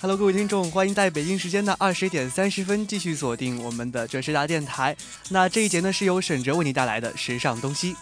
Hello，各位听众，欢迎在北京时间的二十点三十分继续锁定我们的准时达电台。那这一节呢是由沈哲为你带来的时尚东西。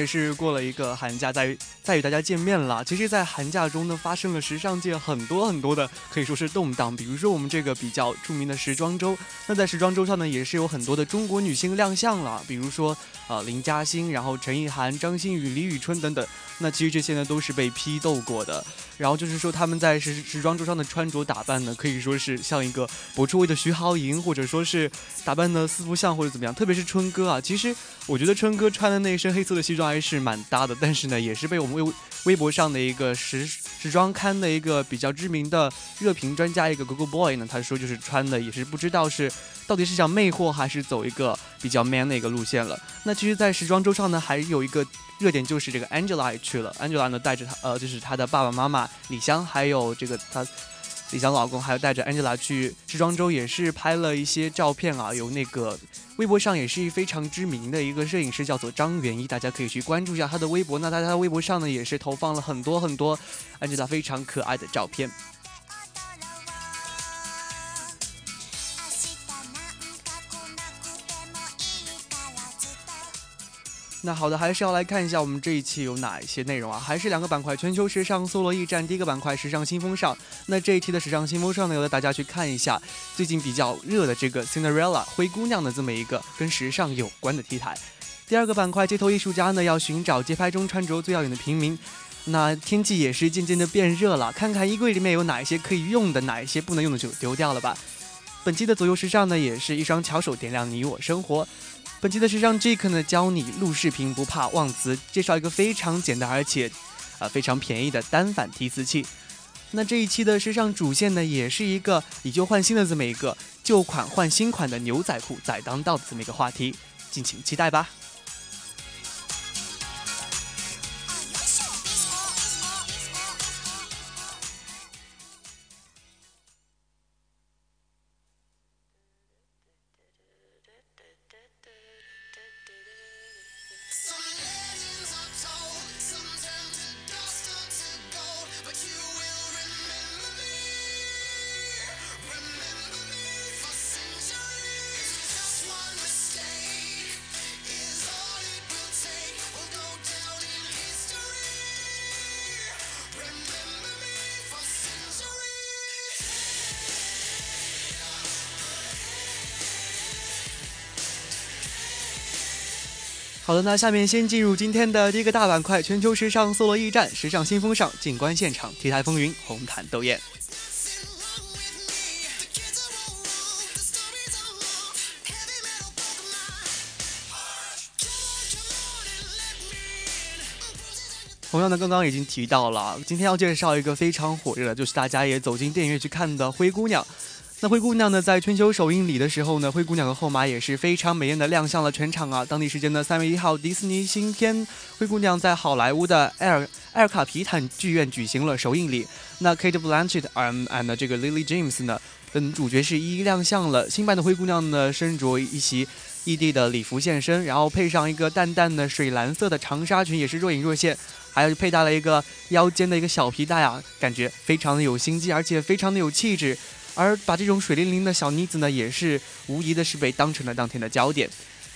也是过了一个寒假，在再与大家见面了。其实，在寒假中呢，发生了时尚界很多很多的，可以说是动荡。比如说，我们这个比较著名的时装周，那在时装周上呢，也是有很多的中国女星亮相了。比如说，呃，林嘉欣，然后陈意涵、张馨予、李宇春等等。那其实这些呢，都是被批斗过的。然后就是说，他们在时时装周上的穿着打扮呢，可以说是像一个博出位的徐濠萦，或者说是打扮的四不像，或者怎么样。特别是春哥啊，其实我觉得春哥穿的那一身黑色的西装还是蛮搭的，但是呢，也是被我们微微博上的一个时时装刊的一个比较知名的热评专家，一个 Google Boy 呢，他说就是穿的也是不知道是到底是想魅惑还是走一个比较 man 的一个路线了。那其实，在时装周上呢，还有一个热点就是这个 Angela 也去了，Angela 呢带着她呃，就是她的爸爸妈妈李湘，还有这个她。李湘老公还有带着 Angela 去时装周，也是拍了一些照片啊。有那个微博上也是非常知名的一个摄影师，叫做张元一，大家可以去关注一下他的微博。那他的微博上呢，也是投放了很多很多安吉拉非常可爱的照片。那好的，还是要来看一下我们这一期有哪一些内容啊？还是两个板块：全球时尚搜罗驿站。第一个板块时尚新风尚。那这一期的时尚新风尚呢，由大家去看一下最近比较热的这个 Cinderella 灰姑娘的这么一个跟时尚有关的 T 台。第二个板块街头艺术家呢，要寻找街拍中穿着最耀眼的平民。那天气也是渐渐的变热了，看看衣柜里面有哪一些可以用的，哪一些不能用的就丢掉了吧。本期的左右时尚呢，也是一双巧手点亮你我生活。本期的时尚 Jake 呢，教你录视频不怕忘词，介绍一个非常简单而且，呃非常便宜的单反提词器。那这一期的时尚主线呢，也是一个以旧换新的这么一个旧款换新款的牛仔裤再当道的这么一个话题，敬请期待吧。好的，那下面先进入今天的第一个大板块——全球时尚搜罗驿站，时尚新风尚，静观现场，T 台风云，红毯斗艳。同样的，刚刚已经提到了，今天要介绍一个非常火热的，就是大家也走进电影院去看的《灰姑娘》。那灰姑娘呢，在春秋首映礼的时候呢，灰姑娘和后妈也是非常美艳的亮相了全场啊。当地时间的三月一号，迪士尼新片《灰姑娘》在好莱坞的埃尔埃尔卡皮坦剧院举行了首映礼。那 Kate Blanchett 嗯 and 这个 Lily James 呢，跟主角是一一亮相了。新版的灰姑娘呢，身着一袭异地的礼服现身，然后配上一个淡淡的水蓝色的长纱裙，也是若隐若现，还有佩戴了一个腰间的一个小皮带啊，感觉非常的有心机，而且非常的有气质。而把这种水灵灵的小妮子呢，也是无疑的是被当成了当天的焦点。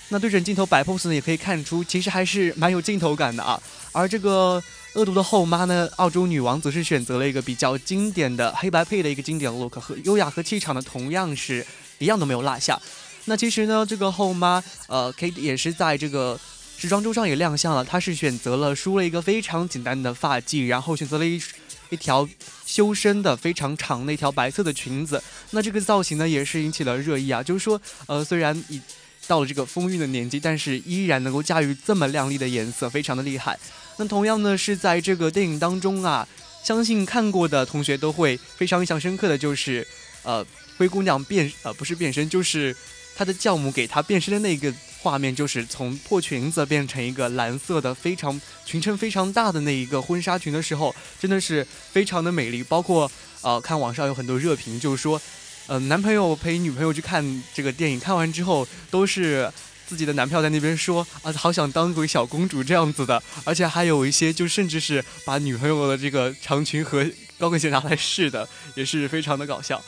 那对准镜头摆 pose 呢，也可以看出其实还是蛮有镜头感的啊。而这个恶毒的后妈呢，澳洲女王则是选择了一个比较经典的黑白配的一个经典 look，和优雅和气场呢，同样是一样都没有落下。那其实呢，这个后妈呃，Kate 也是在这个时装周上也亮相了，她是选择了梳了一个非常简单的发髻，然后选择了一一条修身的非常长的一条白色的裙子。那这个造型呢，也是引起了热议啊，就是说呃，虽然已到了这个风韵的年纪，但是依然能够驾驭这么亮丽的颜色，非常的厉害。那同样呢，是在这个电影当中啊，相信看过的同学都会非常印象深刻的就是，呃，灰姑娘变呃不是变身，就是她的教母给她变身的那个画面，就是从破裙子变成一个蓝色的非常裙撑非常大的那一个婚纱裙的时候，真的是非常的美丽。包括呃，看网上有很多热评，就是说。呃，男朋友陪女朋友去看这个电影，看完之后都是自己的男票在那边说啊，好想当回小公主这样子的，而且还有一些就甚至是把女朋友的这个长裙和高跟鞋拿来试的，也是非常的搞笑。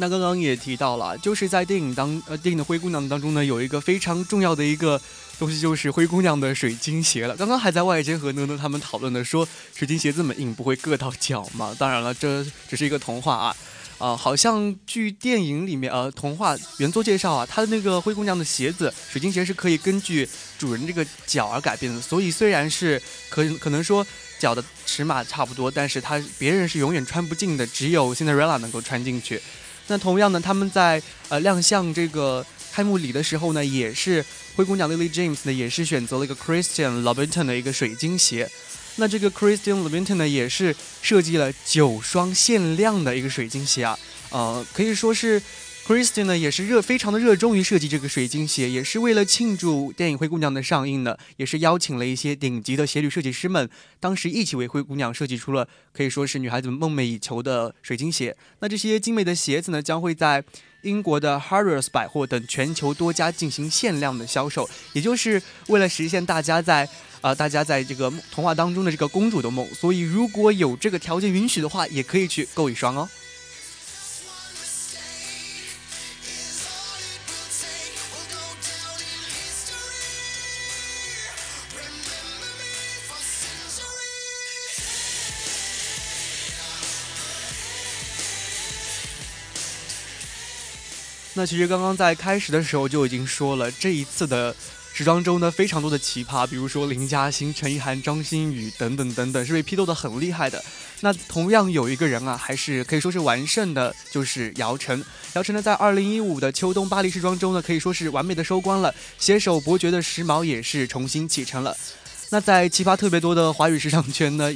那刚刚也提到了，就是在电影当呃电影的灰姑娘当中呢，有一个非常重要的一个东西，就是灰姑娘的水晶鞋了。刚刚还在外间和呢呢他们讨论的说，水晶鞋这么硬，不会硌到脚吗？当然了，这只是一个童话啊，啊，好像据电影里面呃童话原作介绍啊，它的那个灰姑娘的鞋子水晶鞋是可以根据主人这个脚而改变的，所以虽然是可可能说脚的尺码差不多，但是它别人是永远穿不进的，只有 Cinderella 能够穿进去。那同样呢，他们在呃亮相这个开幕礼的时候呢，也是灰姑娘 Lily James 呢，也是选择了一个 Christian Louboutin 的一个水晶鞋。那这个 Christian Louboutin 呢，也是设计了九双限量的一个水晶鞋啊，呃，可以说是。Christian 呢也是热非常的热衷于设计这个水晶鞋，也是为了庆祝电影《灰姑娘》的上映呢，也是邀请了一些顶级的鞋履设计师们，当时一起为灰姑娘设计出了可以说是女孩子们梦寐以求的水晶鞋。那这些精美的鞋子呢，将会在英国的 Harrods 百货等全球多家进行限量的销售，也就是为了实现大家在呃大家在这个童话当中的这个公主的梦。所以如果有这个条件允许的话，也可以去购一双哦。那其实刚刚在开始的时候就已经说了，这一次的时装周呢，非常多的奇葩，比如说林嘉欣、陈意涵、张馨予等等等等，是被批斗的很厉害的。那同样有一个人啊，还是可以说是完胜的，就是姚晨。姚晨呢，在二零一五的秋冬巴黎时装周呢，可以说是完美的收官了，携手伯爵的时髦也是重新启程了。那在奇葩特别多的华语时尚圈呢，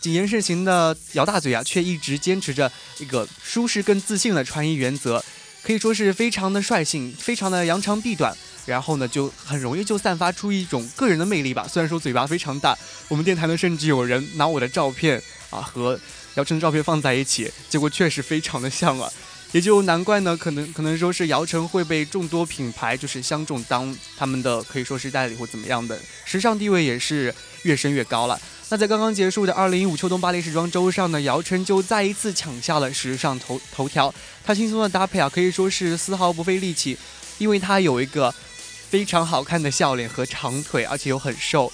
谨言慎行的姚大嘴啊，却一直坚持着一个舒适更自信的穿衣原则。可以说是非常的率性，非常的扬长避短，然后呢，就很容易就散发出一种个人的魅力吧。虽然说嘴巴非常大，我们电台呢甚至有人拿我的照片啊和姚晨的照片放在一起，结果确实非常的像啊，也就难怪呢，可能可能说是姚晨会被众多品牌就是相中当他们的可以说是代理或怎么样的，时尚地位也是越升越高了。那在刚刚结束的二零一五秋冬巴黎时装周上呢，姚晨就再一次抢下了时尚头头条。她轻松的搭配啊，可以说是丝毫不费力气，因为她有一个非常好看的笑脸和长腿，而且又很瘦，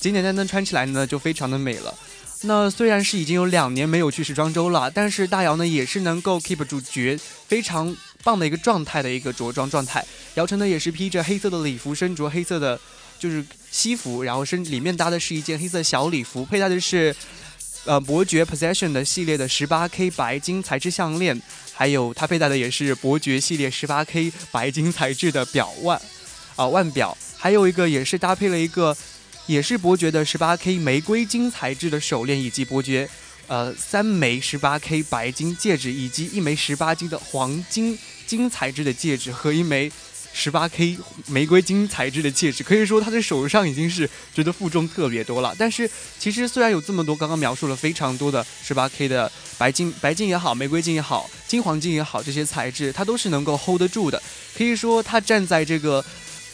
简简单单穿起来呢就非常的美了。那虽然是已经有两年没有去时装周了，但是大姚呢也是能够 keep 住绝非常棒的一个状态的一个着装状态。姚晨呢也是披着黑色的礼服，身着黑色的。就是西服，然后身里面搭的是一件黑色小礼服，佩戴的是，呃，伯爵 Possession 的系列的十八 K 白金材质项链，还有他佩戴的也是伯爵系列十八 K 白金材质的表腕，啊腕表，还有一个也是搭配了一个，也是伯爵的十八 K 玫瑰金材质的手链，以及伯爵，呃三枚十八 K 白金戒指，以及一枚十八金的黄金金材质的戒指和一枚。十八 K 玫瑰金材质的戒指，可以说他的手上已经是觉得负重特别多了。但是其实虽然有这么多，刚刚描述了非常多的十八 K 的白金、白金也好，玫瑰金也好，金黄金也好，这些材质它都是能够 hold 得住的。可以说他站在这个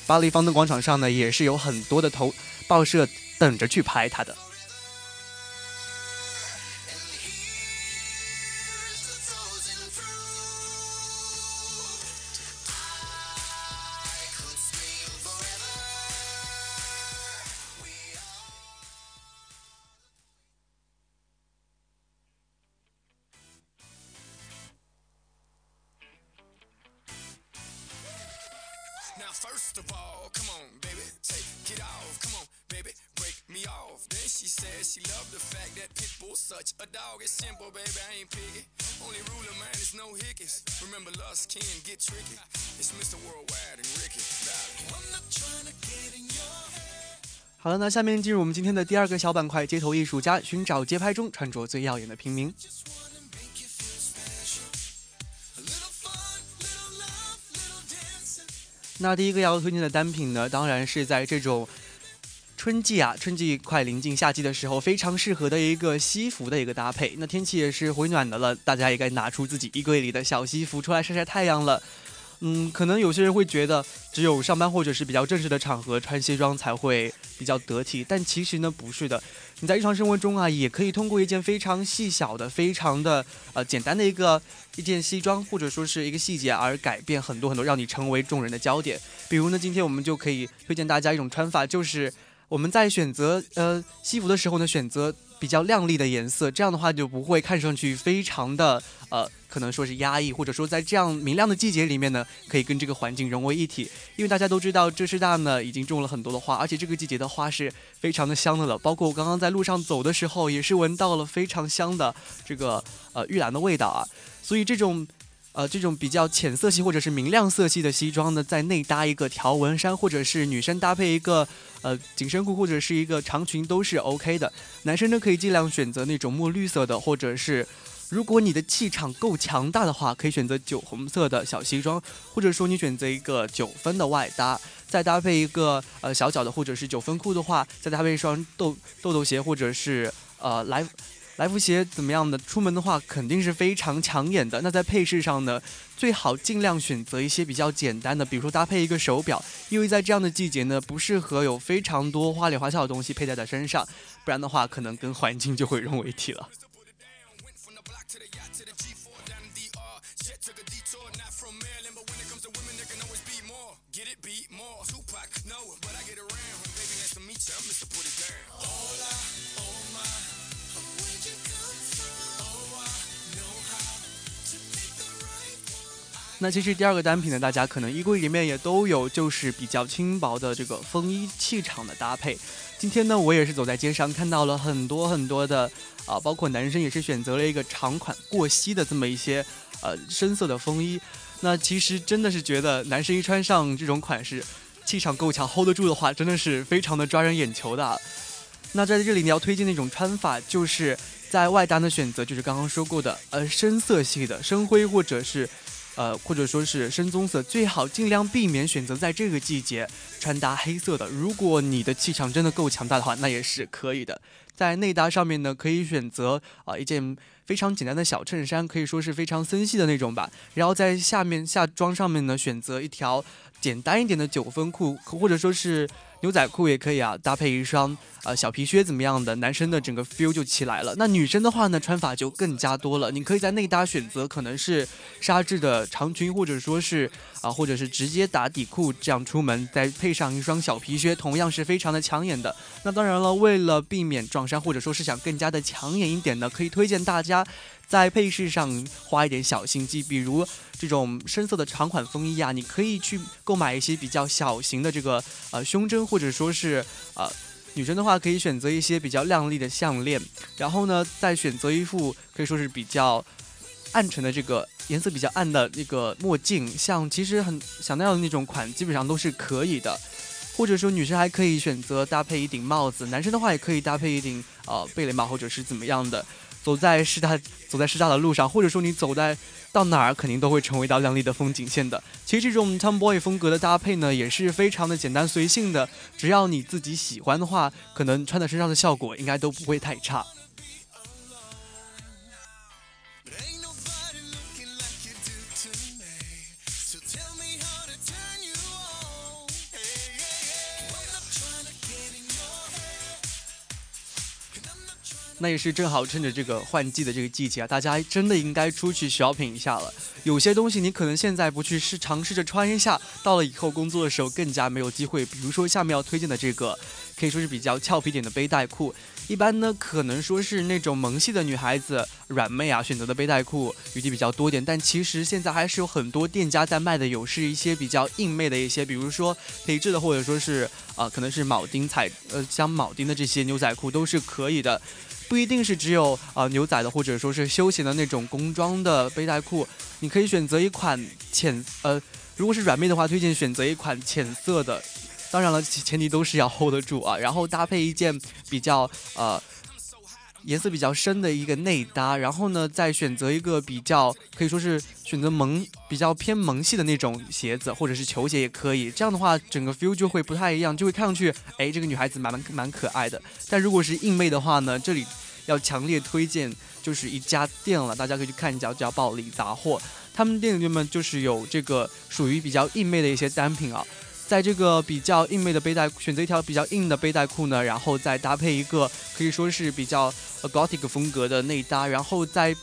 巴黎方登广场上呢，也是有很多的头报社等着去拍他的。First of all, come on, baby, take it off. Come on, baby, break me off. Then she said she loved the fact that Pitbull's such a dog. It's simple, baby, I ain't picky. Only rule of mine is no hickeys. Remember, lust can get tricky. It's Mr. Worldwide and Ricky. I'm not trying to get in your head. 好了，那下面进入我们今天的第二个小板块——街头艺术家寻找街拍中穿着最耀眼的平民。那第一个要推荐的单品呢，当然是在这种春季啊，春季快临近夏季的时候，非常适合的一个西服的一个搭配。那天气也是回暖的了，大家也该拿出自己衣柜里的小西服出来晒晒太阳了。嗯，可能有些人会觉得只有上班或者是比较正式的场合穿西装才会比较得体，但其实呢不是的。你在日常生活中啊，也可以通过一件非常细小的、非常的呃简单的一个一件西装，或者说是一个细节，而改变很多很多，让你成为众人的焦点。比如呢，今天我们就可以推荐大家一种穿法，就是我们在选择呃西服的时候呢，选择比较亮丽的颜色，这样的话就不会看上去非常的呃，可能说是压抑，或者说在这样明亮的季节里面呢，可以跟这个环境融为一体。因为大家都知道，浙师大呢已经种了很多的花，而且这个季节的花是非常的香的了。包括我刚刚在路上走的时候，也是闻到了非常香的这个呃玉兰的味道啊。所以这种呃，这种比较浅色系或者是明亮色系的西装呢，在内搭一个条纹衫，或者是女生搭配一个呃紧身裤或者是一个长裙都是 OK 的。男生呢可以尽量选择那种墨绿色的，或者是如果你的气场够强大的话，可以选择酒红色的小西装，或者说你选择一个九分的外搭，再搭配一个呃小脚的或者是九分裤的话，再搭配一双豆豆豆鞋或者是呃来。来福鞋怎么样的？出门的话肯定是非常抢眼的。那在配饰上呢，最好尽量选择一些比较简单的，比如说搭配一个手表，因为在这样的季节呢，不适合有非常多花里花哨的东西佩戴在身上，不然的话可能跟环境就会融为一体了。那其实第二个单品呢，大家可能衣柜里面也都有，就是比较轻薄的这个风衣气场的搭配。今天呢，我也是走在街上看到了很多很多的啊，包括男生也是选择了一个长款过膝的这么一些呃深色的风衣。那其实真的是觉得男生一穿上这种款式，气场够强，hold 得住的话，真的是非常的抓人眼球的。那在这里你要推荐的一种穿法，就是在外搭的选择，就是刚刚说过的，呃，深色系的深灰或者是，呃，或者说是深棕色，最好尽量避免选择在这个季节穿搭黑色的。如果你的气场真的够强大的话，那也是可以的。在内搭上面呢，可以选择啊、一件非常简单的小衬衫，可以说是非常森系的那种吧。然后在下面下装上面呢，选择一条简单一点的九分裤，或者说是牛仔裤也可以啊，搭配一双呃小皮靴怎么样的，男生的整个 feel 就起来了。那女生的话呢，穿法就更加多了，你可以在内搭选择可能是纱质的长裙，或者说是啊、或者是直接打底裤这样出门，再配上一双小皮靴，同样是非常的抢眼的。那当然了，为了避免撞衫，或者说是想更加的抢眼一点呢，可以推荐大家在配饰上花一点小心机，比如这种深色的长款风衣啊，你可以去购买一些比较小型的这个呃胸针，或者说是呃。女生的话，可以选择一些比较亮丽的项链，然后呢，再选择一副可以说是比较暗沉的这个颜色比较暗的那个墨镜，像其实很想要的那种款，基本上都是可以的。或者说女生还可以选择搭配一顶帽子，男生的话也可以搭配一顶呃贝雷帽或者是怎么样的。走在师大走在师大的路上，或者说你走在到哪儿，肯定都会成为一道亮丽的风景线的。其实这种 tomboy 风格的搭配呢，也是非常的简单随性的，只要你自己喜欢的话，可能穿在身上的效果应该都不会太差。那也是正好趁着这个换季的这个季节啊，大家真的应该出去 shopping 一下了。有些东西你可能现在不去试尝试着穿一下，到了以后工作的时候更加没有机会。比如说下面要推荐的这个，可以说是比较俏皮点的背带裤，一般呢，可能说是那种萌系的女孩子、软妹啊选择的背带裤余地比较多点，但其实现在还是有很多店家在卖的，有是一些比较硬妹的一些，比如说皮质的，或者说是啊，可能是铆钉彩呃像铆钉的这些牛仔裤都是可以的，不一定是只有啊牛仔的，或者说是休闲的那种工装的背带裤，你可以选择一款浅呃，如果是软妹的话，推荐选择一款浅色的。当然了，前提都是要 hold 得住啊，然后搭配一件比较呃颜色比较深的一个内搭，然后呢再选择一个比较可以说是选择萌比较偏萌系的那种鞋子，或者是球鞋也可以。这样的话，整个 feel 就会不太一样，就会看上去哎这个女孩子蛮蛮蛮可爱的。但如果是硬妹的话呢，这里要强烈推荐就是一家店了，大家可以去看一下，叫暴力杂货，他们店里面就是有这个属于比较硬妹的一些单品啊。在这个比较硬妹的背带，选择一条比较硬的背带裤呢，然后再搭配一个可以说是比较 gothic 风格的内搭，然后在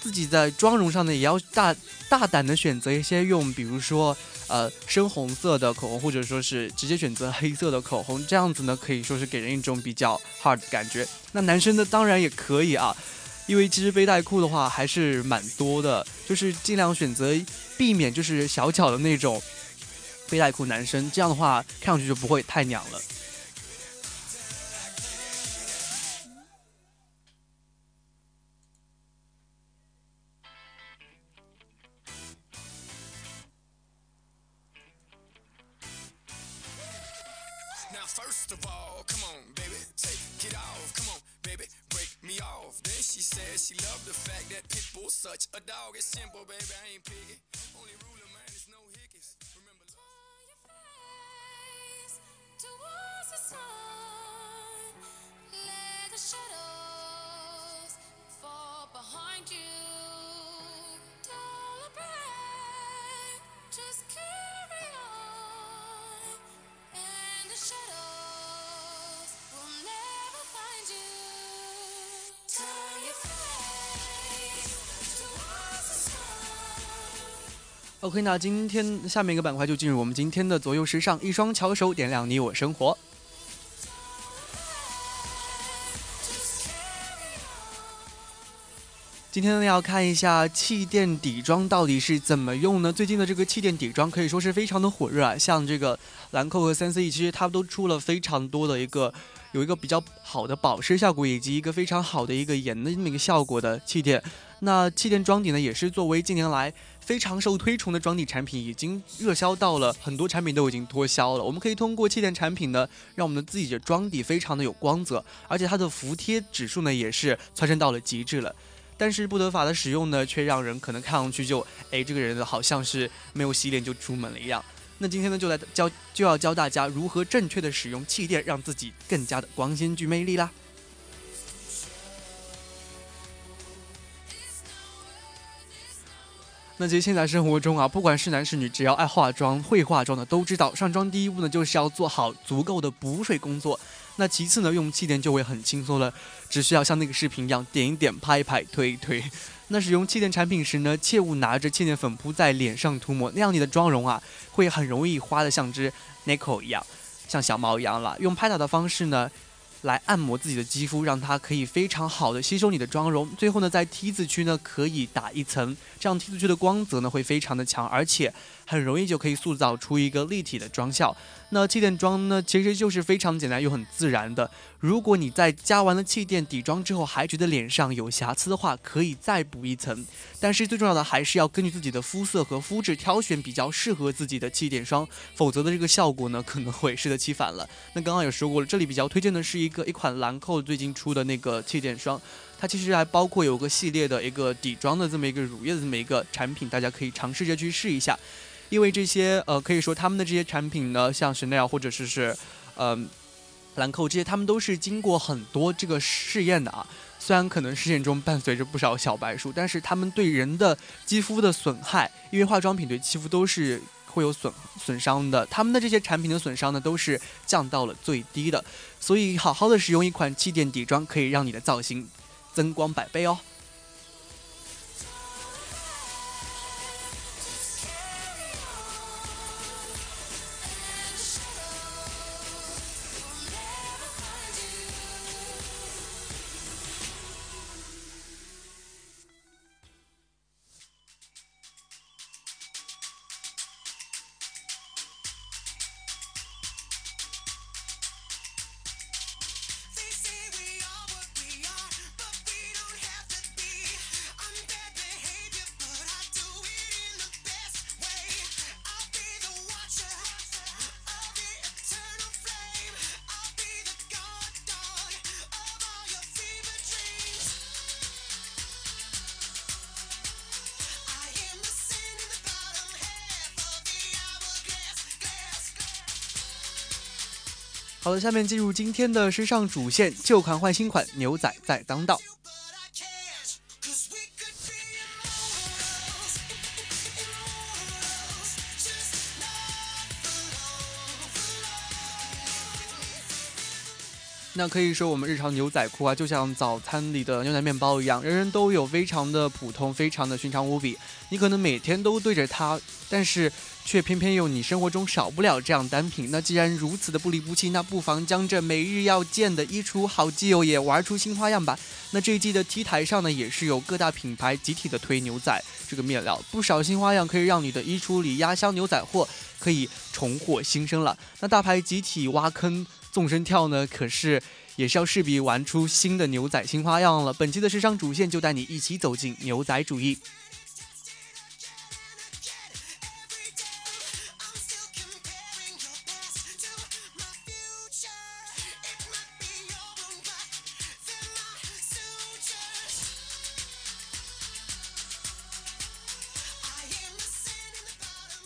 自己在妆容上呢，也要大大胆的选择一些用，比如说呃深红色的口红，或者说是直接选择黑色的口红，这样子呢可以说是给人一种比较 hard 的感觉。那男生呢，当然也可以啊，因为其实背带裤的话还是蛮多的，就是尽量选择避免就是小巧的那种。背带裤男生这样的话，看上去就不会太娘了。OK，那今天下面一个板块就进入我们今天的左右时尚，一双巧手点亮你我生活。今天呢，要看一下气垫底妆到底是怎么用呢？最近的这个气垫底妆可以说是非常的火热啊，像这个兰蔻和三 C E，其实它都出了非常多的一个。有一个比较好的保湿效果，以及一个非常好的一个颜的那么一个效果的气垫。那气垫妆底呢，也是作为近年来非常受推崇的妆底产品，已经热销到了很多产品都已经脱销了。我们可以通过气垫产品呢，让我们的自己的妆底非常的有光泽，而且它的服帖指数呢也是蹿升到了极致了。但是不得法的使用呢，却让人可能看上去就哎，这个人好像是没有洗脸就出门了一样。那今天呢，就来教就要教大家如何正确的使用气垫，让自己更加的光鲜具魅力啦。那其实现在生活中啊，不管是男是女，只要爱化妆、会化妆的都知道，上妆第一步呢，就是要做好足够的补水工作。那其次呢，用气垫就会很轻松了，只需要像那个视频一样，点一点、拍一拍、推一推。那使用气垫产品时呢，切勿拿着气垫粉扑在脸上涂抹，那样你的妆容啊，会很容易花的像只 Nico 一样，像小猫一样了。用拍打的方式呢，来按摩自己的肌肤，让它可以非常好的吸收你的妆容。最后呢，在 T 字区呢，可以打一层，这样 T 字区的光泽呢，会非常的强，而且很容易就可以塑造出一个立体的妆效。那气垫妆呢，其实就是非常简单又很自然的。如果你在加完了气垫底妆之后，还觉得脸上有瑕疵的话，可以再补一层。但是最重要的还是要根据自己的肤色和肤质挑选比较适合自己的气垫霜，否则的这个效果呢可能会适得其反了。那刚刚也说过了，这里比较推荐的是一个一款兰蔻最近出的那个气垫霜，它其实还包括有个系列的一个底妆的这么一个乳液的这么一个产品，大家可以尝试着去试一下。因为这些呃可以说他们的这些产品呢，像 Chanel 或者是是，嗯。兰蔻这些，他们都是经过很多这个试验的啊。虽然可能试验中伴随着不少小白鼠，但是他们对人的肌肤的损害，因为化妆品对肌肤都是会有损损伤的。他们的这些产品的损伤呢，都是降到了最低的。所以，好好的使用一款气垫底妆，可以让你的造型增光百倍哦。好，下面进入今天的时尚主线，旧款换新款，牛仔在当道。那可以说，我们日常牛仔裤啊，就像早餐里的牛奶面包一样，人人都有，非常的普通，非常的寻常无比。你可能每天都对着它，但是却偏偏有你生活中少不了这样单品。那既然如此的不离不弃，那不妨将这每日要见的衣橱好基友也玩出新花样吧。那这一季的 T 台上呢，也是有各大品牌集体的推牛仔这个面料，不少新花样可以让你的衣橱里压箱牛仔货可以重获新生了。那大牌集体挖坑。纵身跳呢，可是也是要势必玩出新的牛仔新花样了。本期的时尚主线就带你一起走进牛仔主义。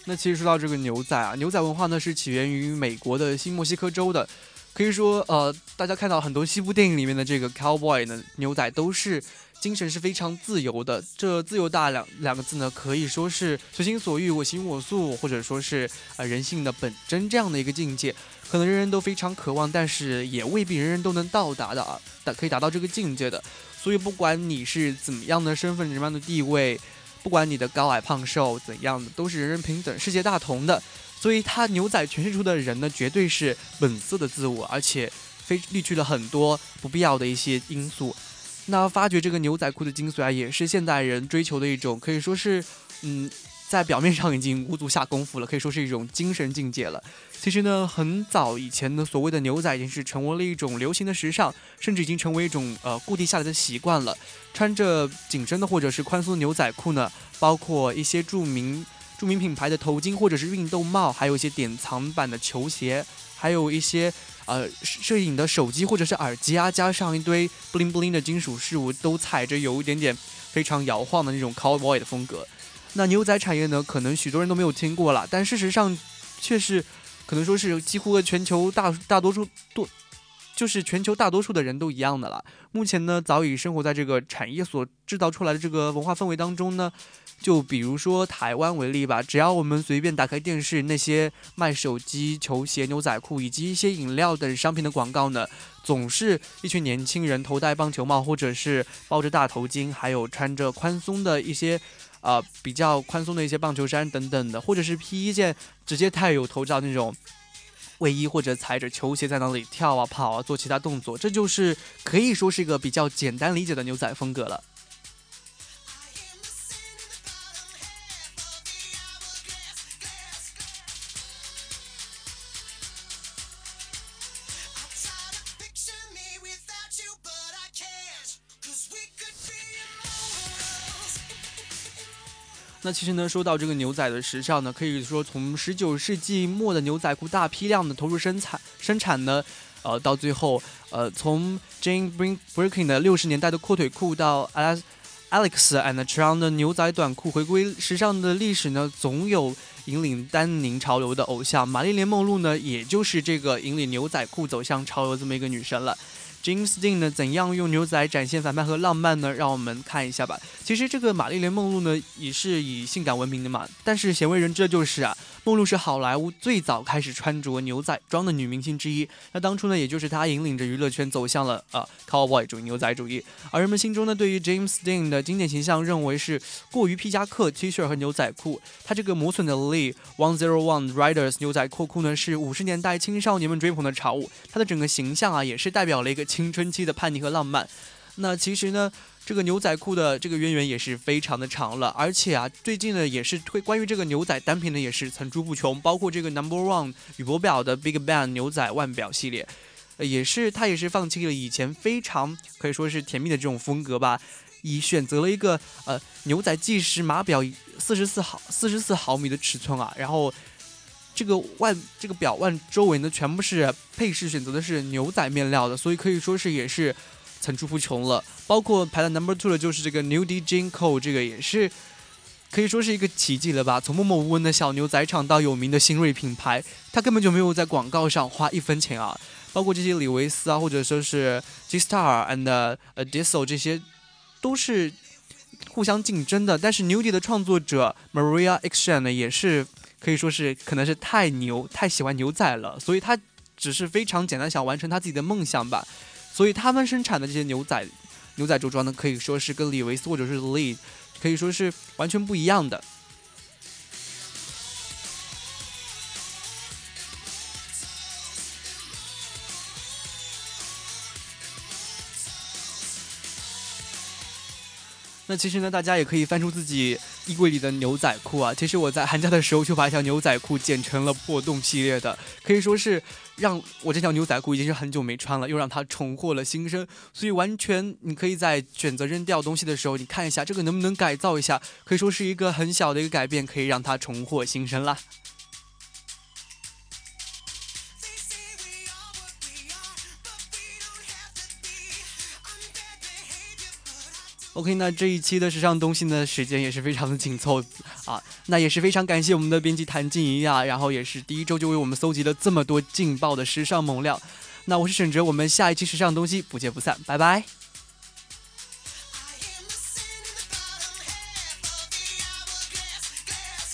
那其实说到这个牛仔啊，牛仔文化呢是起源于美国的新墨西哥州的。可以说，呃，大家看到很多西部电影里面的这个 cowboy 呢，牛仔都是精神是非常自由的。这自由大两两个字呢，可以说是随心所欲、我行我素，或者说是呃人性的本真这样的一个境界，可能人人都非常渴望，但是也未必人人都能到达的啊，达可以达到这个境界的。所以，不管你是怎么样的身份、什么样的地位，不管你的高矮胖瘦怎样的，都是人人平等、世界大同的。所以，他牛仔诠释出的人呢，绝对是本色的自我，而且非滤去了很多不必要的一些因素。那发掘这个牛仔裤的精髓啊，也是现代人追求的一种，可以说是，嗯，在表面上已经无足下功夫了，可以说是一种精神境界了。其实呢，很早以前呢，所谓的牛仔已经是成为了一种流行的时尚，甚至已经成为一种呃固定下来的习惯了。穿着紧身的或者是宽松牛仔裤呢，包括一些著名。著名品牌的头巾或者是运动帽，还有一些典藏版的球鞋，还有一些呃摄影的手机或者是耳机啊，加上一堆 bling bling 的金属饰物，都踩着有一点点非常摇晃的那种 cowboy 的风格。那牛仔产业呢，可能许多人都没有听过了，但事实上却是可能说是几乎和全球大大多数多，就是全球大多数的人都一样的了。目前呢，早已生活在这个产业所制造出来的这个文化氛围当中呢。就比如说台湾为例吧，只要我们随便打开电视，那些卖手机、球鞋、牛仔裤以及一些饮料等商品的广告呢，总是一群年轻人头戴棒球帽，或者是包着大头巾，还有穿着宽松的一些，啊，比较宽松的一些棒球衫等等的，或者是披一件直接带有头罩那种卫衣，或者踩着球鞋在那里跳啊、跑啊、做其他动作，这就是可以说是一个比较简单理解的牛仔风格了。其实呢，说到这个牛仔的时尚呢，可以说从十九世纪末的牛仔裤大批量的投入生产生产呢，呃，到最后，呃，从 Jane Birkin 的六十年代的阔腿裤到 Alex and Chang 的牛仔短裤回归时尚的历史呢，总有引领丹宁潮流的偶像玛丽莲梦露呢，也就是这个引领牛仔裤走向潮流这么一个女神了。James Dean 呢，怎样用牛仔展现反派和浪漫呢？让我们看一下吧。其实这个玛丽莲梦露呢，也是以性感闻名的嘛。但是鲜为人知的就是啊。梦露是好莱坞最早开始穿着牛仔装的女明星之一。那当初呢，也就是她引领着娱乐圈走向了呃 cowboy 主义、牛仔主义。而人们心中呢，对于 James Dean 的经典形象认为是过于皮夹克、T 恤和牛仔裤。他这个磨损的 Lee One Zero One Riders 牛仔阔裤呢，是五十年代青少年们追捧的潮物。他的整个形象啊，也是代表了一个青春期的叛逆和浪漫。那其实呢？这个牛仔裤的这个渊源也是非常的长了，而且啊，最近呢也是推关于这个牛仔单品呢也是层出不穷，包括这个 Number One 宇舶表的 Big Bang 牛仔腕表系列，也是他也是放弃了以前非常可以说是甜蜜的这种风格吧，以选择了一个呃牛仔计时码表四十四毫四十四毫米的尺寸啊，然后这个腕这个表腕周围呢全部是配饰选择的是牛仔面料的，所以可以说是也是。层出不穷了，包括排在 number two 的就是这个 New D Jean Co，这个也是可以说是一个奇迹了吧？从默默无闻的小牛仔厂到有名的新锐品牌，它根本就没有在广告上花一分钱啊！包括这些李维斯啊，或者说是 G Star and 呃 Diesel 这些，都是互相竞争的。但是 New D 的创作者 Maria Action 呢，也是可以说是可能是太牛，太喜欢牛仔了，所以他只是非常简单想完成他自己的梦想吧。所以他们生产的这些牛仔牛仔着装呢，可以说是跟李维斯或者是 Lee 可以说是完全不一样的。那其实呢，大家也可以翻出自己衣柜里的牛仔裤啊。其实我在寒假的时候就把一条牛仔裤剪成了破洞系列的，可以说是让我这条牛仔裤已经是很久没穿了，又让它重获了新生。所以完全你可以在选择扔掉东西的时候，你看一下这个能不能改造一下，可以说是一个很小的一个改变，可以让它重获新生啦。OK，那这一期的时尚东西呢，时间也是非常的紧凑啊。那也是非常感谢我们的编辑谭静怡啊，然后也是第一周就为我们搜集了这么多劲爆的时尚猛料。那我是沈哲，我们下一期时尚东西不见不散，拜拜。